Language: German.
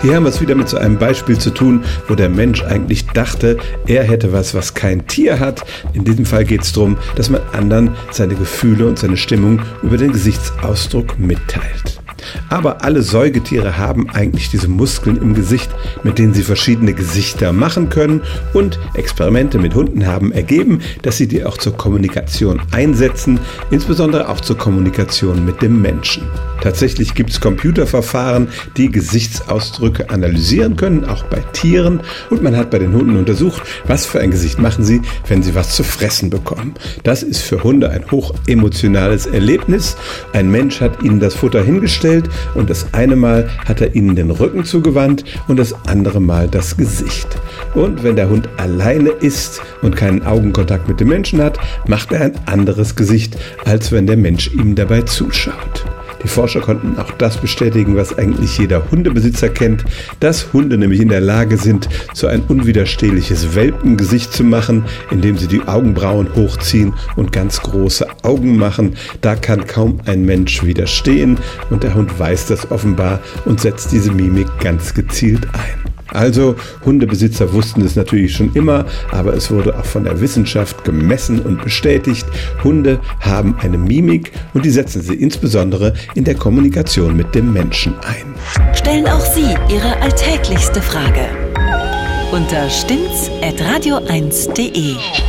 Hier haben wir es wieder mit so einem Beispiel zu tun, wo der Mensch eigentlich dachte, er hätte was, was kein Tier hat. In diesem Fall geht es darum, dass man anderen seine Gefühle und seine Stimmung über den Gesichtsausdruck mitteilt. Aber alle Säugetiere haben eigentlich diese Muskeln im Gesicht, mit denen sie verschiedene Gesichter machen können. Und Experimente mit Hunden haben ergeben, dass sie die auch zur Kommunikation einsetzen, insbesondere auch zur Kommunikation mit dem Menschen. Tatsächlich gibt es Computerverfahren, die Gesichtsausdrücke analysieren können, auch bei Tieren. Und man hat bei den Hunden untersucht, was für ein Gesicht machen sie, wenn sie was zu fressen bekommen. Das ist für Hunde ein hoch emotionales Erlebnis. Ein Mensch hat ihnen das Futter hingestellt und das eine Mal hat er ihnen den Rücken zugewandt und das andere Mal das Gesicht. Und wenn der Hund alleine ist und keinen Augenkontakt mit dem Menschen hat, macht er ein anderes Gesicht, als wenn der Mensch ihm dabei zuschaut. Die Forscher konnten auch das bestätigen, was eigentlich jeder Hundebesitzer kennt, dass Hunde nämlich in der Lage sind, so ein unwiderstehliches Welpengesicht zu machen, indem sie die Augenbrauen hochziehen und ganz große Augen machen. Da kann kaum ein Mensch widerstehen und der Hund weiß das offenbar und setzt diese Mimik ganz gezielt ein. Also Hundebesitzer wussten es natürlich schon immer, aber es wurde auch von der Wissenschaft gemessen und bestätigt. Hunde haben eine Mimik und die setzen sie insbesondere in der Kommunikation mit dem Menschen ein. Stellen auch Sie Ihre alltäglichste Frage unter stimmt's@radio1.de.